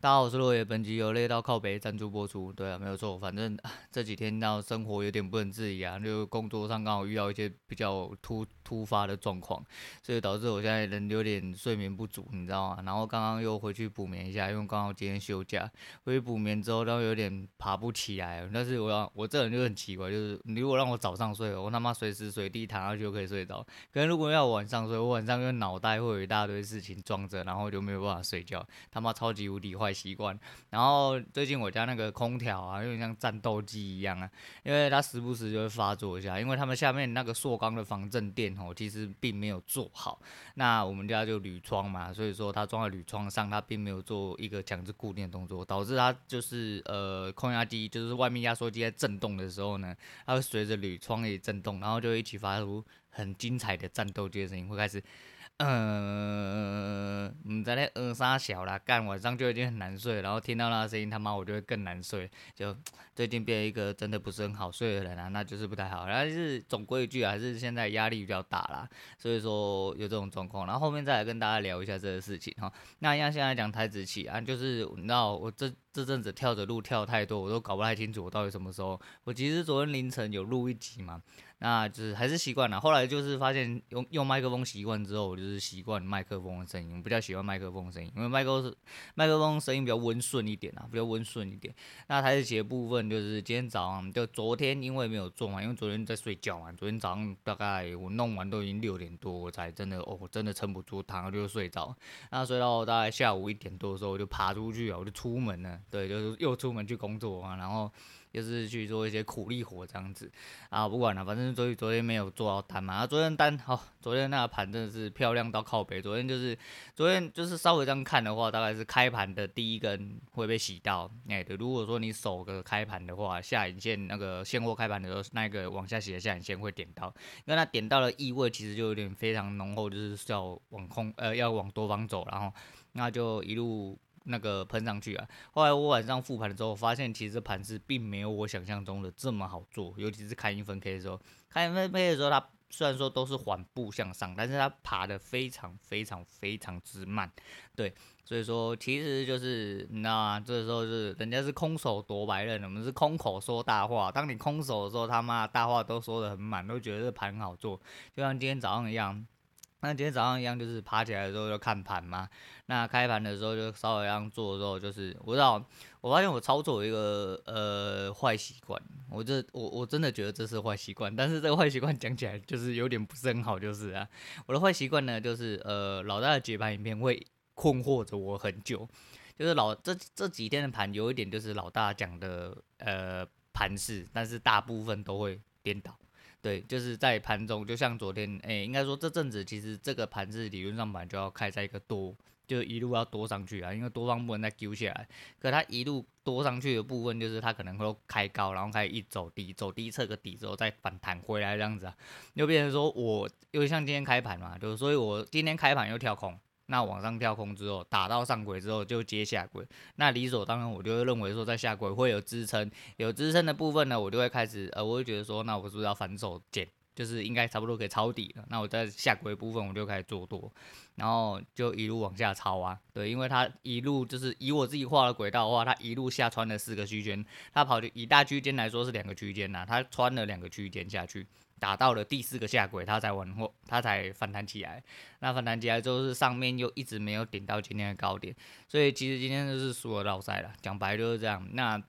大家好，我是落叶，本集由累到靠北赞助播出。对啊，没有错，反正这几天到生活有点不能自理啊，就工作上刚好遇到一些比较突突发的状况，所以导致我现在人有点睡眠不足，你知道吗？然后刚刚又回去补眠一下，因为刚好今天休假，回去补眠之后，然后有点爬不起来。但是我要我这人就很奇怪，就是你如果让我早上睡，我他妈随时随地躺下去就可以睡着。可是如果要晚上睡，我晚上就脑袋会有一大堆事情装着，然后就没有办法睡觉，他妈超级无敌坏。习惯，然后最近我家那个空调啊，有点像战斗机一样啊，因为它时不时就会发作一下，因为他们下面那个塑钢的防震垫哦，其实并没有做好。那我们家就铝窗嘛，所以说它装在铝窗上，它并没有做一个强制固定的动作，导致它就是呃空压机，就是外面压缩机在震动的时候呢，它会随着铝窗也震动，然后就一起发出很精彩的战斗机的声音，会开始。嗯，唔知咧嗯啥小啦，干晚上就已经很难睡，然后听到那个声音，他妈我就会更难睡。就最近变一个真的不是很好睡的人啊，那就是不太好。然后是总归一句，还是现在压力比较大啦，所以说有这种状况。然后后面再来跟大家聊一下这个事情哈。那一样现在讲台子起啊，就是你知道我这这阵子跳的路跳太多，我都搞不太清楚我到底什么时候。我其实昨天凌晨有录一集嘛。那就是还是习惯了，后来就是发现用用麦克风习惯之后，我就是习惯麦克风的声音，比较喜欢麦克风声音，因为麦克风麦克风声音比较温顺一点啊，比较温顺一点。那台子棋的部分就是今天早上就昨天因为没有做嘛，因为昨天在睡觉嘛，昨天早上大概我弄完都已经六点多，我才真的哦，我真的撑不住，躺了就睡着。那睡到大概下午一点多的时候，我就爬出去啊，我就出门了，对，就是又出门去工作啊，然后。就是去做一些苦力活这样子啊，不管了，反正昨昨天没有做到单嘛。啊，昨天单好，昨天那个盘真的是漂亮到靠北。昨天就是昨天就是稍微这样看的话，大概是开盘的第一根会被洗到。哎、欸，对，如果说你守个开盘的话，下影线那个现货开盘的时候，那个往下洗的下影线会点到，因为它点到的意味其实就有点非常浓厚，就是要往空呃要往多方走，然后那就一路。那个喷上去啊！后来我晚上复盘的时候，发现其实盘子并没有我想象中的这么好做，尤其是看一分 K 的时候，看一分 K 的时候，它虽然说都是缓步向上，但是它爬得非常非常非常之慢，对，所以说其实就是你知道吗？这时候是人家是空手夺白刃，我们是空口说大话。当你空手的时候，他妈大话都说得很满，都觉得这盘很好做，就像今天早上一样。那今天早上一样，就是爬起来的时候就看盘嘛。那开盘的时候就稍微这样做的时候，就是我知道，我发现我操作一个呃坏习惯，我这我我真的觉得这是坏习惯，但是这个坏习惯讲起来就是有点不是很好，就是啊，我的坏习惯呢就是呃老大的解盘影片会困惑着我很久，就是老这这几天的盘有一点就是老大讲的呃盘势，但是大部分都会颠倒。对，就是在盘中，就像昨天，哎，应该说这阵子其实这个盘是理论上本来就要开在一个多，就一路要多上去啊，因为多方不能再丢下来。可它一路多上去的部分，就是它可能会开高，然后开始一走低，走低测个底之后再反弹回来这样子啊，又变成说我又像今天开盘嘛，就所以我今天开盘又跳空。那往上跳空之后，打到上轨之后就接下轨，那理所当然我就会认为说在下轨会有支撑，有支撑的部分呢，我就会开始，呃，我会觉得说，那我是不是要反手减，就是应该差不多可以抄底了。那我在下轨部分我就开始做多，然后就一路往下抄啊，对，因为它一路就是以我自己画的轨道的话，它一路下穿了四个区间，它跑去以大区间来说是两个区间呐，它穿了两个区间下去。打到了第四个下轨，它才往后，它才反弹起来。那反弹起来之后，是上面又一直没有顶到今天的高点，所以其实今天就是输了绕赛了。讲白就是这样。那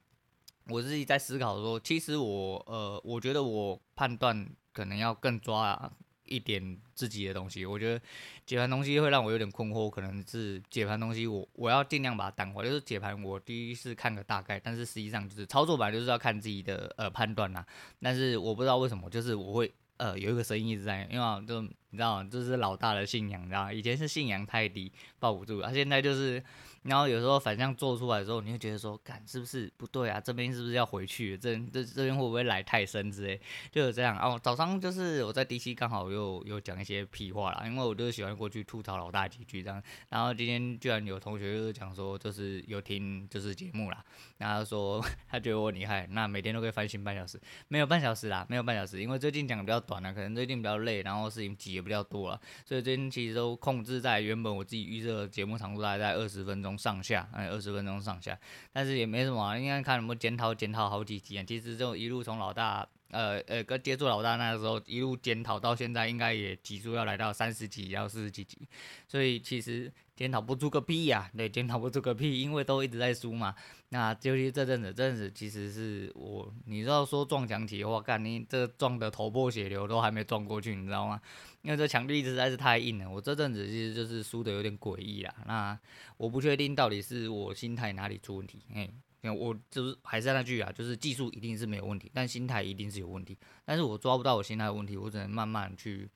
我自己在思考说，其实我呃，我觉得我判断可能要更抓。一点自己的东西，我觉得解盘东西会让我有点困惑，可能是解盘东西我我要尽量把它淡化，就是解盘我第一次看个大概，但是实际上就是操作版就是要看自己的呃判断啦，但是我不知道为什么，就是我会呃有一个声音一直在，因为就你知道，吗？就是老大的信仰，你知道吗，以前是信仰太低抱不住，他现在就是。然后有时候反向做出来的时候，你会觉得说，干是不是不对啊？这边是不是要回去？这这这边会不会来太深之类？就是这样哦。早上就是我在 DC 刚好又又讲一些屁话啦，因为我就是喜欢过去吐槽老大几句这样。然后今天居然有同学就是讲说，就是有听就是节目啦，然后说他觉得我厉害，那每天都可以翻新半小时，没有半小时啦，没有半小时，因为最近讲的比较短了，可能最近比较累，然后事情急也比较多了，所以最近其实都控制在原本我自己预设节目长度大概在二十分钟。上下，哎，二十分钟上下，但是也没什么啊，应该看有没有检讨检讨好几集啊。其实就一路从老大。呃呃，跟接触老大那个时候一路检讨到现在，应该也集数要来到三十几，要四十几集，所以其实检讨不出个屁呀、啊，对，检讨不出个屁，因为都一直在输嘛。那就是这阵子，这阵子其实是我，你知道说撞墙体的话，干你这撞的头破血流都还没撞过去，你知道吗？因为这墙壁实在是太硬了，我这阵子其实就是输的有点诡异啦。那我不确定到底是我心态哪里出问题，嘿。我就是还是那句啊，就是技术一定是没有问题，但心态一定是有问题。但是我抓不到我心态的问题，我只能慢慢去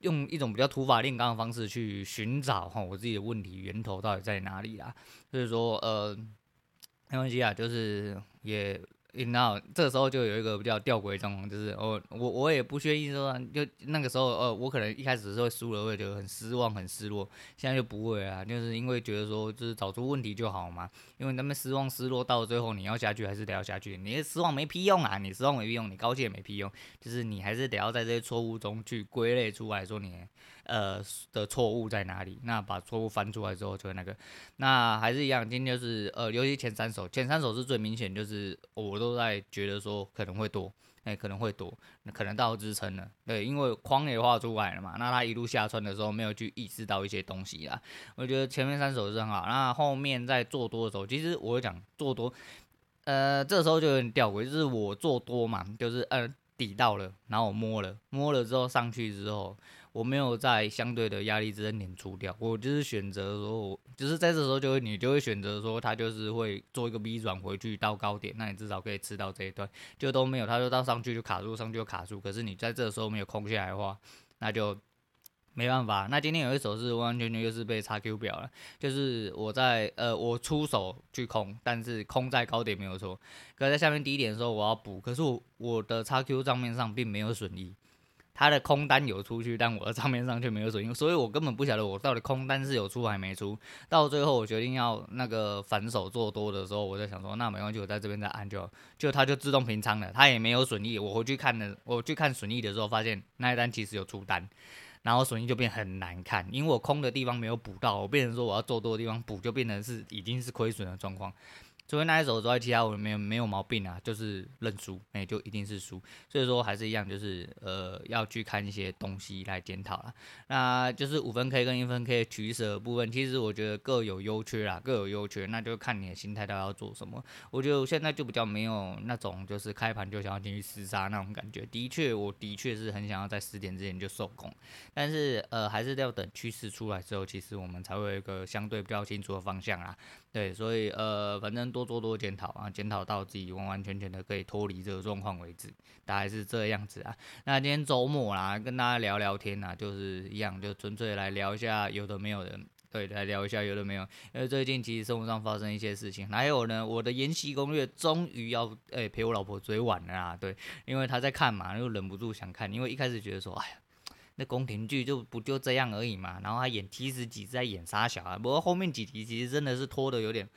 用一种比较土法炼钢的方式去寻找哈我自己的问题源头到底在哪里啦。所以说呃，没关系啊，就是也。你知道这时候就有一个比较吊诡的状况，就是我我我也不愿意说，就那个时候呃，我可能一开始是会输了，会觉得很失望、很失落。现在就不会啊，就是因为觉得说，就是找出问题就好嘛。因为那么失望、失落到最后，你要下去还是得要下去。你失望没屁用啊，你失望没屁用，你高兴也没屁用，就是你还是得要在这些错误中去归类出来说你。呃的错误在哪里？那把错误翻出来之后，就会那个，那还是一样。今天就是呃，尤其前三手，前三手是最明显，就是我都在觉得说可能会多，哎、可能会多，可能到支撑了。对，因为框也画出来了嘛。那他一路下穿的时候，没有去意识到一些东西啦。我觉得前面三手是很好，那后面在做多的时候，其实我讲做多，呃，这时候就有点吊诡，就是我做多嘛，就是呃底到了，然后我摸了，摸了之后上去之后。我没有在相对的压力之间点出掉，我就是选择说，就是在这时候就会你就会选择说，他就是会做一个 V 转回去到高点，那你至少可以吃到这一段，就都没有，他就到上去就卡住，上去就卡住。可是你在这个时候没有空下来的话，那就没办法。那今天有一手是完完全全就是被叉 Q 表了，就是我在呃我出手去空，但是空在高点没有错，可在下面低点的时候我要补，可是我我的叉 Q 账面上并没有损益。他的空单有出去，但我的账面上却没有损益，所以我根本不晓得我到底空单是有出还没出。到最后我决定要那个反手做多的时候，我在想说，那没关系，我在这边再按就，就它就自动平仓了，它也没有损益。我回去看了，我去看损益的时候，发现那一单其实有出单，然后损益就变很难看，因为我空的地方没有补到，我变成说我要做多的地方补，就变成是已经是亏损的状况。除非那一手之外，其他我没有没有毛病啊，就是认输，哎、欸，就一定是输。所以说还是一样，就是呃要去看一些东西来检讨了。那就是五分 K 跟一分 K 取舍的部分，其实我觉得各有优缺啦，各有优缺，那就看你的心态到底要做什么。我觉得我现在就比较没有那种就是开盘就想要进去厮杀那种感觉。的确，我的确是很想要在十点之前就收工，但是呃还是要等趋势出来之后，其实我们才会有一个相对比较清楚的方向啊。对，所以呃反正。多做多检讨啊，检讨到自己完完全全的可以脱离这个状况为止，大概是这样子啊。那今天周末啦，跟大家聊聊天呐，就是一样，就纯粹来聊一下有的没有的，对，来聊一下有的没有。因为最近其实生活上发生一些事情，还有呢，我的延禧攻略终于要诶、陪我老婆追完了啊，对，因为她在看嘛，又忍不住想看，因为一开始觉得说，哎呀。那宫廷剧就不就这样而已嘛，然后他演七十几在演傻小孩，不过后面几集其实真的是拖的有点，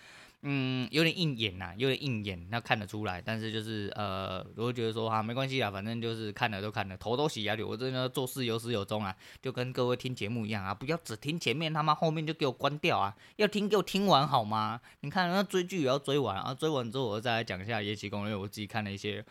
嗯，有点硬演呐，有点硬演，那看得出来。但是就是呃，我会觉得说哈，没关系啊，反正就是看了都看了，头都洗下去。我真的做事有始有终啊，就跟各位听节目一样啊，不要只听前面，他妈后面就给我关掉啊，要听给我听完好吗？你看那追剧也要追完啊，追完之后我再来讲一下《延禧攻略》，我自己看了一些。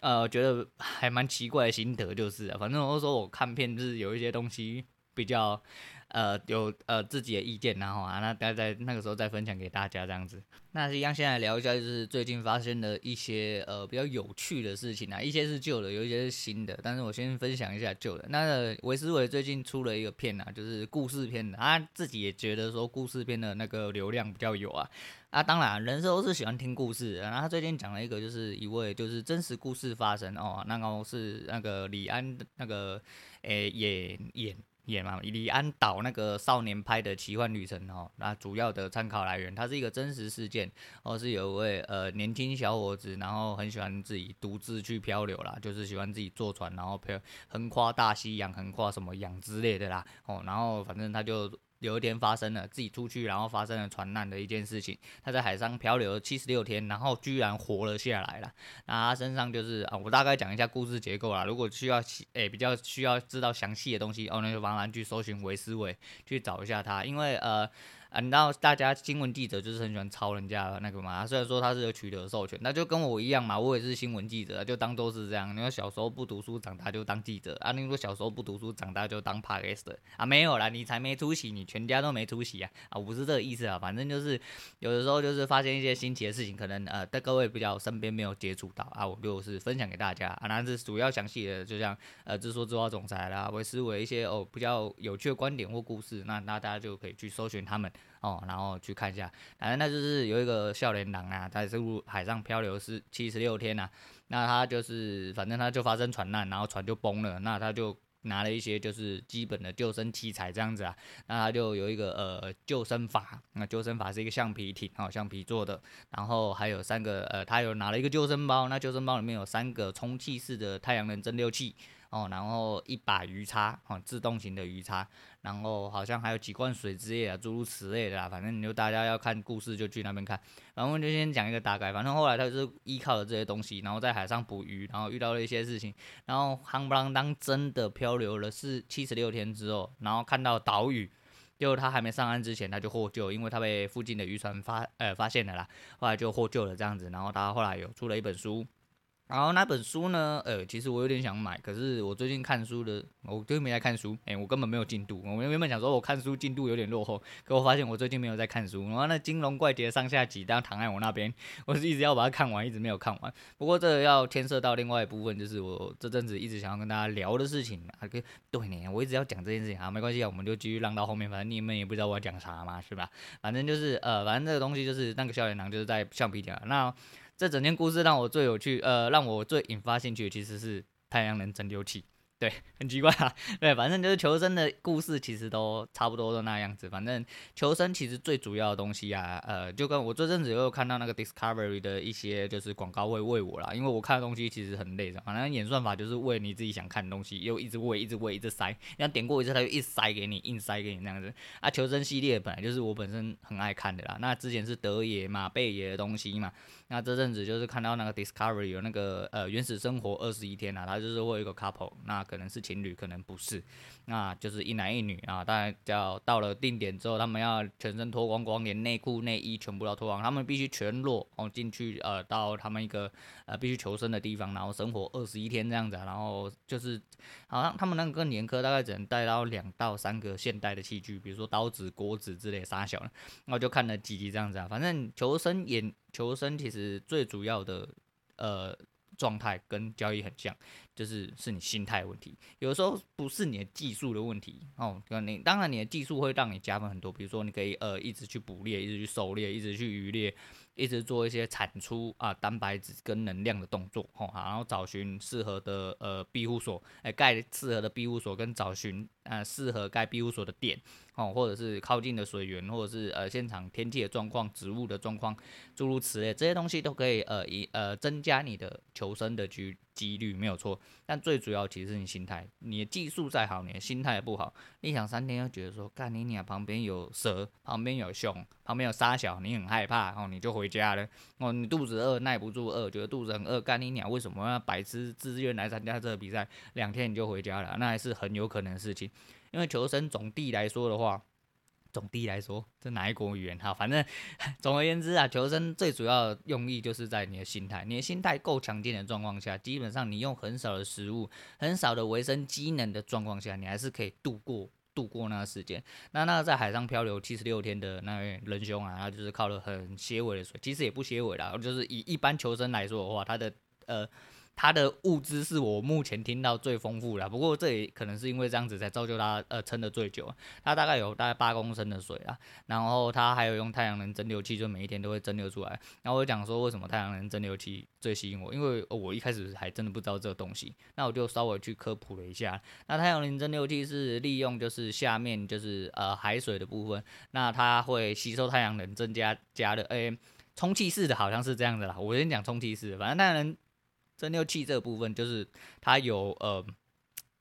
呃，觉得还蛮奇怪的心得就是，反正我说我看片就是有一些东西比较，呃，有呃自己的意见，然后啊，那大家在那个时候再分享给大家这样子。那一样，先来聊一下，就是最近发生的一些呃比较有趣的事情啊，一些是旧的，有一些是新的。但是我先分享一下旧的。那维斯维最近出了一个片啊，就是故事片的，他自己也觉得说故事片的那个流量比较有啊。啊，当然，人是都是喜欢听故事的。然后他最近讲了一个，就是一位就是真实故事发生哦，那个是那个李安那个诶演演演嘛，李安导那个少年拍的奇幻旅程哦，那主要的参考来源，它是一个真实事件，哦是有一位呃年轻小伙子，然后很喜欢自己独自去漂流啦，就是喜欢自己坐船，然后漂横跨大西洋，横跨什么洋之类的啦，哦，然后反正他就。有一天发生了自己出去，然后发生了船难的一件事情。他在海上漂流了七十六天，然后居然活了下来了。那他身上就是啊，我大概讲一下故事结构啦。如果需要诶、比较需要知道详细的东西，哦，那就麻烦去搜寻维斯维去找一下他，因为呃啊，你知道大家新闻记者就是很喜欢抄人家那个嘛。虽然说他是有取得授权，那就跟我一样嘛，我也是新闻记者，就当做是这样。你说小时候不读书，长大就当记者啊？你说小时候不读书，长大就当 Podcaster 啊？没有啦，你才没出息，你全家都没出息啊！啊，我不是这个意思啊，反正就是有的时候就是发现一些新奇的事情，可能呃，在各位比较身边没有接触到啊，我就是分享给大家啊。那是主要详细的，就像呃，自说自话总裁啦，维思维一些哦比较有趣的观点或故事，那那大家就可以去搜寻他们。哦，然后去看一下，反正那就是有一个笑脸郎啊，在这入海上漂流是七十六天呐、啊，那他就是反正他就发生船难，然后船就崩了，那他就拿了一些就是基本的救生器材这样子啊，那他就有一个呃救生筏，那救生筏是一个橡皮艇，哦，橡皮做的，然后还有三个呃，他有拿了一个救生包，那救生包里面有三个充气式的太阳能蒸馏器。哦，然后一把鱼叉，哦，自动型的鱼叉，然后好像还有几罐水之类的，诸如此类的啦。反正你就大家要看故事就去那边看。然后就先讲一个大概，反正后来他就是依靠了这些东西，然后在海上捕鱼，然后遇到了一些事情，然后夯不啷当真的漂流了是七十六天之后，然后看到岛屿，就他还没上岸之前他就获救，因为他被附近的渔船发呃发现了啦，后来就获救了这样子。然后他后来有出了一本书。然后那本书呢？呃，其实我有点想买，可是我最近看书的，我最近没在看书，哎，我根本没有进度。我原本想说我看书进度有点落后，可我发现我最近没有在看书。然后那金龙怪杰上下集，当躺在我那边，我是一直要把它看完，一直没有看完。不过这要牵涉到另外一部分，就是我这阵子一直想要跟大家聊的事情。啊，对呢，我一直要讲这件事情啊，没关系啊，我们就继续让到后面，反正你们也不知道我要讲啥嘛，是吧？反正就是呃，反正这个东西就是那个少年郎就是在橡皮艇。那这整件故事让我最有趣，呃，让我最引发兴趣的其实是太阳能蒸馏器。对，很奇怪啊。对，反正就是求生的故事，其实都差不多都那样子。反正求生其实最主要的东西啊，呃，就跟我这阵子又看到那个 Discovery 的一些就是广告会喂我啦，因为我看的东西其实很累的。反正演算法就是喂你自己想看的东西，又一直喂，一直喂，一直塞。你要点过一次，它就一直塞给你，硬塞给你那样子。啊，求生系列本来就是我本身很爱看的啦。那之前是德爷嘛、贝爷的东西嘛。那这阵子就是看到那个 Discovery 有那个呃原始生活二十一天啊，它就是会有一个 couple，那可能是情侣，可能不是，那就是一男一女啊。当然叫到了定点之后，他们要全身脱光光，连内裤内衣全部都脱光，他们必须全裸哦进去呃到他们一个呃必须求生的地方，然后生活二十一天这样子，然后就是好像他们那个年科，大概只能带到两到三个现代的器具，比如说刀子、锅子之类杀小的。那我就看了几集这样子啊，反正求生演。求生其实最主要的呃状态跟交易很像，就是是你心态问题。有时候不是你的技术的问题哦，你当然你的技术会让你加分很多，比如说你可以呃一直去捕猎，一直去狩猎，一直去渔猎。一直做一些产出啊蛋白质跟能量的动作，吼，然后找寻适合的呃庇护所，哎，盖适合的庇护所跟找寻呃适合盖庇护所的点，哦，或者是靠近的水源，或者是呃现场天气的状况、植物的状况，诸如此类，这些东西都可以呃以呃增加你的求生的机几率没有错，但最主要其实你心态，你的技术再好，你的心态不好，你想三天又觉得说干你娘，旁边有蛇，旁边有熊，旁边有沙小，你很害怕哦，你就回家了。哦，你肚子饿耐不住饿，觉得肚子很饿，干你娘，为什么要白痴自愿来参加这个比赛？两天你就回家了，那还是很有可能的事情，因为求生总地来说的话。总地来说，这哪一国语言哈？反正 总而言之啊，求生最主要的用意就是在你的心态。你的心态够强劲的状况下，基本上你用很少的食物、很少的维生机能的状况下，你还是可以度过度过那个时间。那那个在海上漂流七十六天的那位仁兄啊，他就是靠了很些微的水，其实也不些微啦，就是以一般求生来说的话，他的呃。它的物资是我目前听到最丰富的，不过这也可能是因为这样子才造就它呃撑得最久。它大概有大概八公升的水啊，然后它还有用太阳能蒸馏器，就每一天都会蒸馏出来。然后我讲说为什么太阳能蒸馏器最吸引我，因为我一开始还真的不知道这个东西，那我就稍微去科普了一下。那太阳能蒸馏器是利用就是下面就是呃海水的部分，那它会吸收太阳能增加加热，诶、充气式的好像是这样的啦。我先讲充气式，反正太阳能。蒸馏器这个部分就是它有呃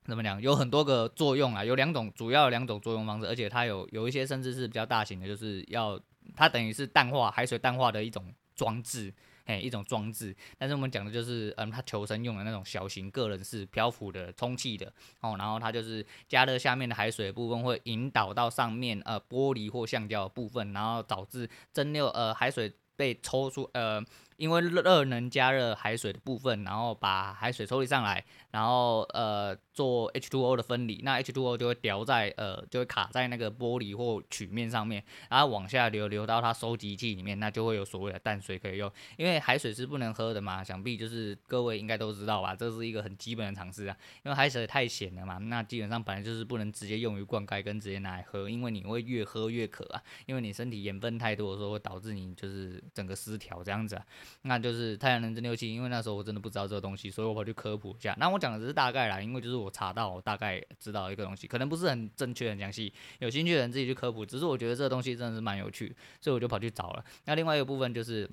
怎么讲，有很多个作用啊，有两种主要两种作用方式，而且它有有一些甚至是比较大型的，就是要它等于是淡化海水淡化的一种装置。哎，一种装置。但是我们讲的就是，嗯，它求生用的那种小型个人式漂浮的充气的哦，然后它就是加热下面的海水的部分会引导到上面呃玻璃或橡胶的部分，然后导致蒸馏呃海水被抽出呃。因为热能加热海水的部分，然后把海水抽离上来，然后呃做 H2O 的分离，那 H2O 就会掉在呃就会卡在那个玻璃或曲面上面，然后往下流流到它收集器里面，那就会有所谓的淡水可以用。因为海水是不能喝的嘛，想必就是各位应该都知道吧，这是一个很基本的常识啊。因为海水太咸了嘛，那基本上本来就是不能直接用于灌溉跟直接拿来喝，因为你会越喝越渴啊，因为你身体盐分太多的时候会导致你就是整个失调这样子啊。那就是太阳能蒸馏器，因为那时候我真的不知道这个东西，所以我跑去科普一下。那我讲的只是大概啦，因为就是我查到，我大概知道一个东西，可能不是很正确、很详细。有兴趣的人自己去科普。只是我觉得这个东西真的是蛮有趣，所以我就跑去找了。那另外一个部分就是，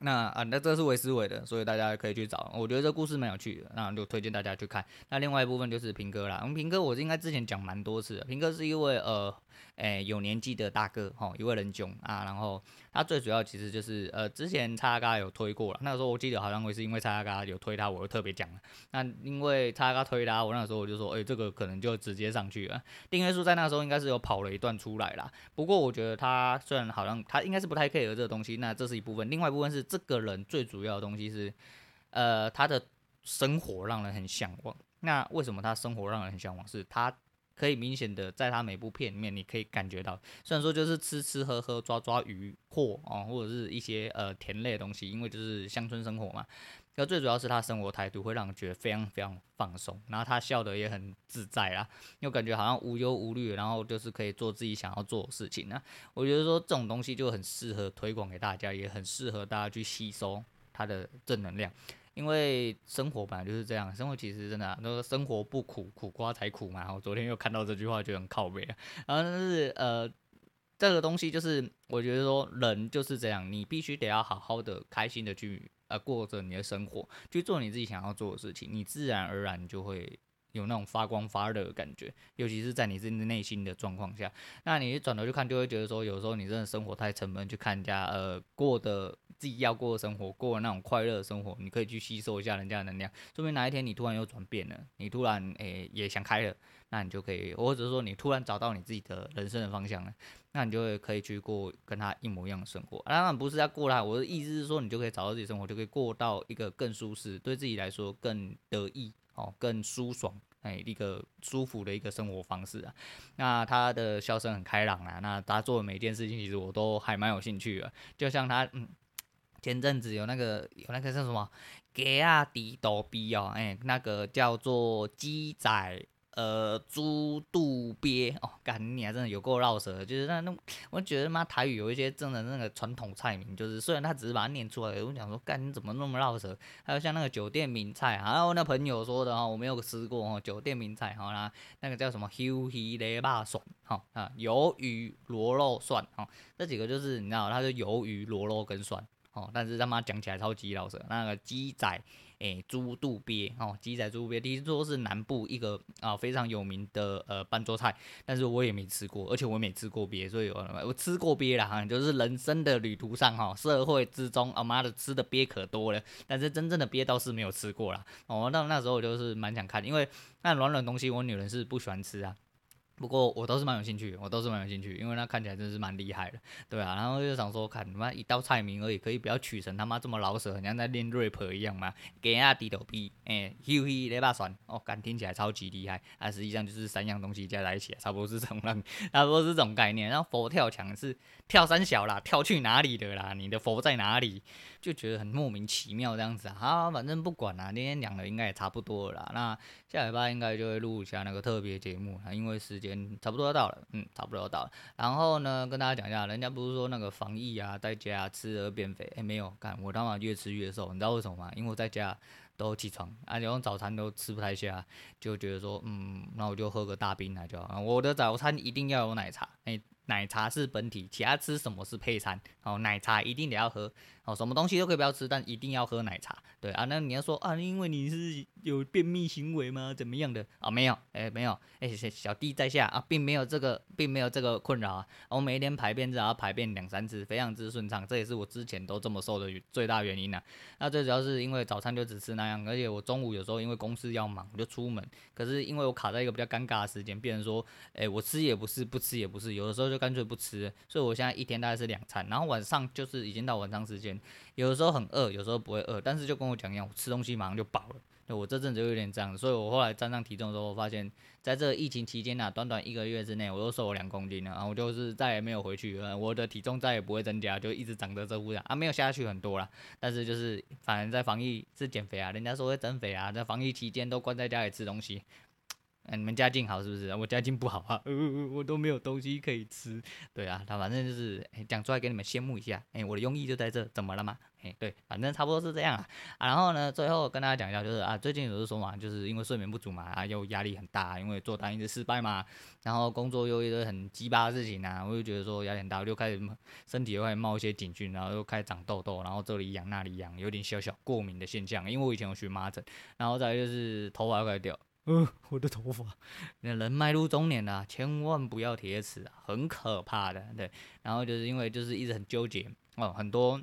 那啊，那这是维思维的，所以大家可以去找。我觉得这故事蛮有趣的，那就推荐大家去看。那另外一部分就是平哥啦，我们平哥我应该之前讲蛮多次的。平哥是一位呃。诶、有年纪的大哥，吼，一位人兄啊，然后他最主要其实就是，呃，之前叉叉嘎有推过了，那个时候我记得好像会是因为叉叉嘎有推他，我就特别讲了。那因为叉叉嘎推他，我那时候我就说，诶、这个可能就直接上去了。订阅数在那时候应该是有跑了一段出来啦。不过我觉得他虽然好像他应该是不太 care 这个东西，那这是一部分，另外一部分是这个人最主要的东西是，呃，他的生活让人很向往。那为什么他生活让人很向往？是他。可以明显的在他每部片里面，你可以感觉到，虽然说就是吃吃喝喝抓抓鱼货哦，或者是一些呃甜类的东西，因为就是乡村生活嘛。那最主要是他生活态度会让人觉得非常非常放松，然后他笑得也很自在啦，又感觉好像无忧无虑，然后就是可以做自己想要做的事情呢。我觉得说这种东西就很适合推广给大家，也很适合大家去吸收它的正能量。因为生活本来就是这样，生活其实真的、啊，都说生活不苦，苦瓜才苦嘛。我昨天又看到这句话，就很靠北啊。然后是呃，这个东西就是，我觉得说人就是这样，你必须得要好好的、开心的去呃过着你的生活，去做你自己想要做的事情，你自然而然就会。有那种发光发热的感觉，尤其是在你自己的内心的状况下，那你一转头去看，就会觉得说，有时候你真的生活太沉闷，去看人家呃过的自己要过的生活，过那种快乐的生活，你可以去吸收一下人家的能量，说明哪一天你突然又转变了，你突然诶、也想开了，那你就可以，或者说你突然找到你自己的人生的方向了，那你就会可以去过跟他一模一样的生活。当然不是要过他，我的意思是说，你就可以找到自己生活，就可以过到一个更舒适，对自己来说更得意。哦，更舒爽，哎，一个舒服的一个生活方式啊。那他的笑声很开朗啊，那他做的每一件事情，其实我都还蛮有兴趣的。就像他，嗯，前阵子有那个有那个叫什么，给啊迪逗逼哦，哎，那个叫做鸡仔。呃，猪肚鳖哦，干你还真的有够绕舌，就是那那，我觉得妈台语有一些真的那个传统菜名，就是虽然他只是把它念出来，我讲说干你怎么那么绕舌？还有像那个酒店名菜，还有那朋友说的哈，我没有吃过哈，酒店名菜哈，那那个叫什么鱿鱼雷霸蒜哈啊，鱿鱼螺肉蒜哈，这几个就是你知道，它是鱿鱼螺肉跟蒜哦，但是他妈讲起来超级绕舌，那个鸡仔。诶，猪肚鳖哦，鸡仔猪肚鳖，听说是南部一个啊非常有名的呃办桌菜，但是我也没吃过，而且我也没吃过鳖，所以我我吃过鳖啦，哈，就是人生的旅途上哈，社会之中，啊妈的吃的鳖可多了，但是真正的鳖倒是没有吃过啦。哦，那那时候我就是蛮想看，因为那软软东西我女人是不喜欢吃啊。不过我都是蛮有兴趣，我都是蛮有兴趣，因为那看起来真是蛮厉害的，对啊，然后就想说，看他妈一道菜名而已，可以不要取成他妈这么老舍，很像在练 rap 一样嘛？给啊低头 P，，哎，嘿嘿，雷巴酸，哦，感听起来超级厉害，啊，实际上就是三样东西加在一起，差不多是这种，差不多是这种概念。然后佛跳墙是跳三小啦，跳去哪里的啦？你的佛在哪里？就觉得很莫名其妙这样子啊，好，反正不管啦，今天讲的应该也差不多啦。那下礼拜应该就会录一下那个特别节目啊，因为时差不多到了，嗯，差不多到了。然后呢，跟大家讲一下，人家不是说那个防疫啊，在家吃而变肥，哎、没有，干我他妈越吃越瘦，你知道为什么吗？因为我在家都起床，啊，连早餐都吃不太下，就觉得说，嗯，那我就喝个大冰奶就好。我的早餐一定要有奶茶，哎、奶茶是本体，其他吃什么是配餐。哦，奶茶一定得要喝。哦，什么东西都可以不要吃，但一定要喝奶茶。对啊，那你要说啊，因为你是有便秘行为吗？怎么样的啊？没有，哎，没有，哎，小弟在下啊，并没有这个，并没有这个困扰啊。我每一天排便至少要排便两三次，非常之顺畅，这也是我之前都这么瘦的最大原因呢、啊。那最主要是因为早餐就只吃那样，而且我中午有时候因为公司要忙，我就出门。可是因为我卡在一个比较尴尬的时间，变成说，哎，我吃也不是，不吃也不是，有的时候就干脆不吃。所以我现在一天大概是两餐，然后晚上就是已经到晚上时间，有的时候很饿，有时候不会饿，但是就跟我讲一样，吃东西马上就饱了。对，我这阵子有点这样，所以我后来站上体重的时候，我发现在这疫情期间呐，短短一个月之内，我又瘦了两公斤了，然后我就是再也没有回去，我的体重再也不会增加，就一直长着这副样啊，没有下去很多啦，但是就是反正在防疫是减肥啊，人家说会增肥啊，在防疫期间都关在家里吃东西。嗯，你们家境好是不是？我家境不好啊，呃，我都没有东西可以吃。对啊，他反正就是讲出来给你们羡慕一下。哎，我的用意就在这，怎么了嘛？哎，对，反正差不多是这样啊。然后呢，最后跟大家讲一下，就是啊，最近有人说嘛，就是因为睡眠不足嘛，啊，又压力很大，因为做单一直失败嘛，然后工作又一堆很鸡巴的事情啊，我就觉得说压力很大，我就开始身体又开始冒一些警讯，然后又开始长痘痘，然后这里痒那里痒，有点小小过敏的现象。因为我以前有荨麻疹，然后再就是头发又开始掉。嗯、我的头发，那人迈入中年了，啊，千万不要铁齿啊，很可怕的。对，然后就是因为就是一直很纠结哦，很多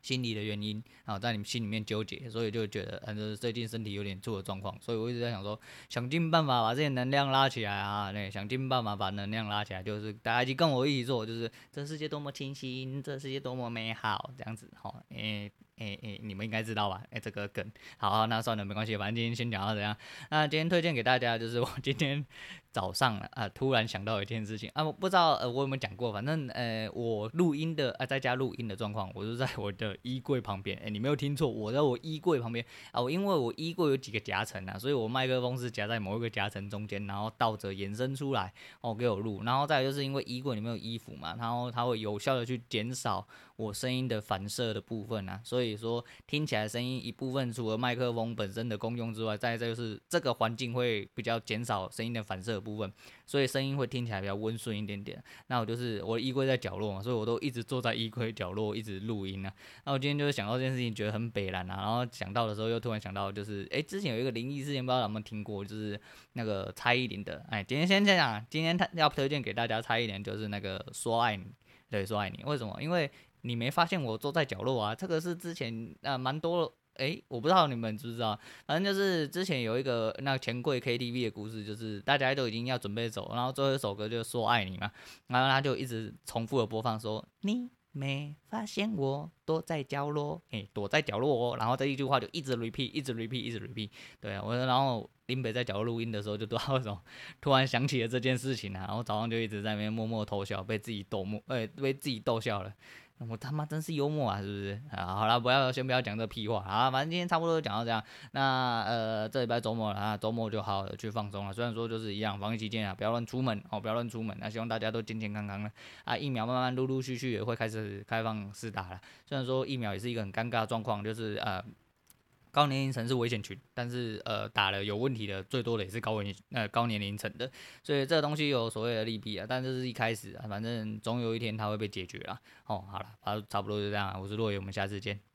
心理的原因，然后在你们心里面纠结，所以就觉得嗯，就是最近身体有点出了状况，所以我一直在想说，想尽办法把这些能量拉起来啊，对，想尽办法把能量拉起来，就是大家一起跟我一起做，就是这世界多么清新，这世界多么美好，这样子哈，诶、哎、欸、诶、你们应该知道吧？哎、这个梗，好，好，那算了，没关系，反正今天先讲到这样。那今天推荐给大家，就是我今天早上啊、突然想到一件事情啊，我不知道呃，我有没有讲过？反正呃，我录音的啊、在家录音的状况，我就在我的衣柜旁边。诶、欸，你没有听错，我在我衣柜旁边啊。我因为我衣柜有几个夹层啊，所以我麦克风是夹在某一个夹层中间，然后倒着延伸出来哦，给我录。然后再来就是因为衣柜里面有衣服嘛，然后它会有效的去减少我声音的反射的部分啊，所以说听起来声音一部分除了麦克风本身的功用之外，再再就是这个环境会比较减少声音的反射部分，所以声音会听起来比较温顺一点点。那我就是我的衣柜在角落嘛，所以我都一直坐在衣柜角落一直录音啊。那我今天就是想到这件事情，觉得很北烂啊，然后想到的时候又突然想到，就是诶，之前有一个灵异事件，不知道有没有听过，就是那个蔡依林的。哎，今天先这样，今天他要推荐给大家蔡依林，就是那个说爱你，对，说爱你，为什么？因为你没发现我坐在角落啊？这个是之前啊蛮多诶，我不知道你们知不知道，反正就是之前有一个那钱柜 KTV 的故事，就是大家都已经要准备走，然后最后一首歌就说爱你嘛，然后他就一直重复的播放说你没发现我躲在角落，诶，躲在角落哦，然后这一句话就一直 repeat，一直 repeat，一直 repeat，对啊，我然后林北在角落录音的时候就不知道为什么突然想起了这件事情啊，然后早上就一直在那边默默偷笑，被自己逗默，诶，被自己逗笑了。我他妈真是幽默啊，是不是？啊，好了，不要先不要讲这屁话啊，反正今天差不多就讲到这样。那呃，这礼拜周末了啊，周末就好好的去放松了。虽然说就是一样，防疫期间啊，不要乱出门哦，不要乱出门。那希望大家都健健康康的啊，疫苗慢慢陆陆续续也会开始开放试打了。虽然说疫苗也是一个很尴尬的状况，就是呃。高年龄层是危险群，但是呃打了有问题的最多的也是高危呃高年龄层的，所以这个东西有所谓的利弊啊，但这是一开始啊，反正总有一天它会被解决啦。哦，好了，差不多就这样，我是洛爷，我们下次见。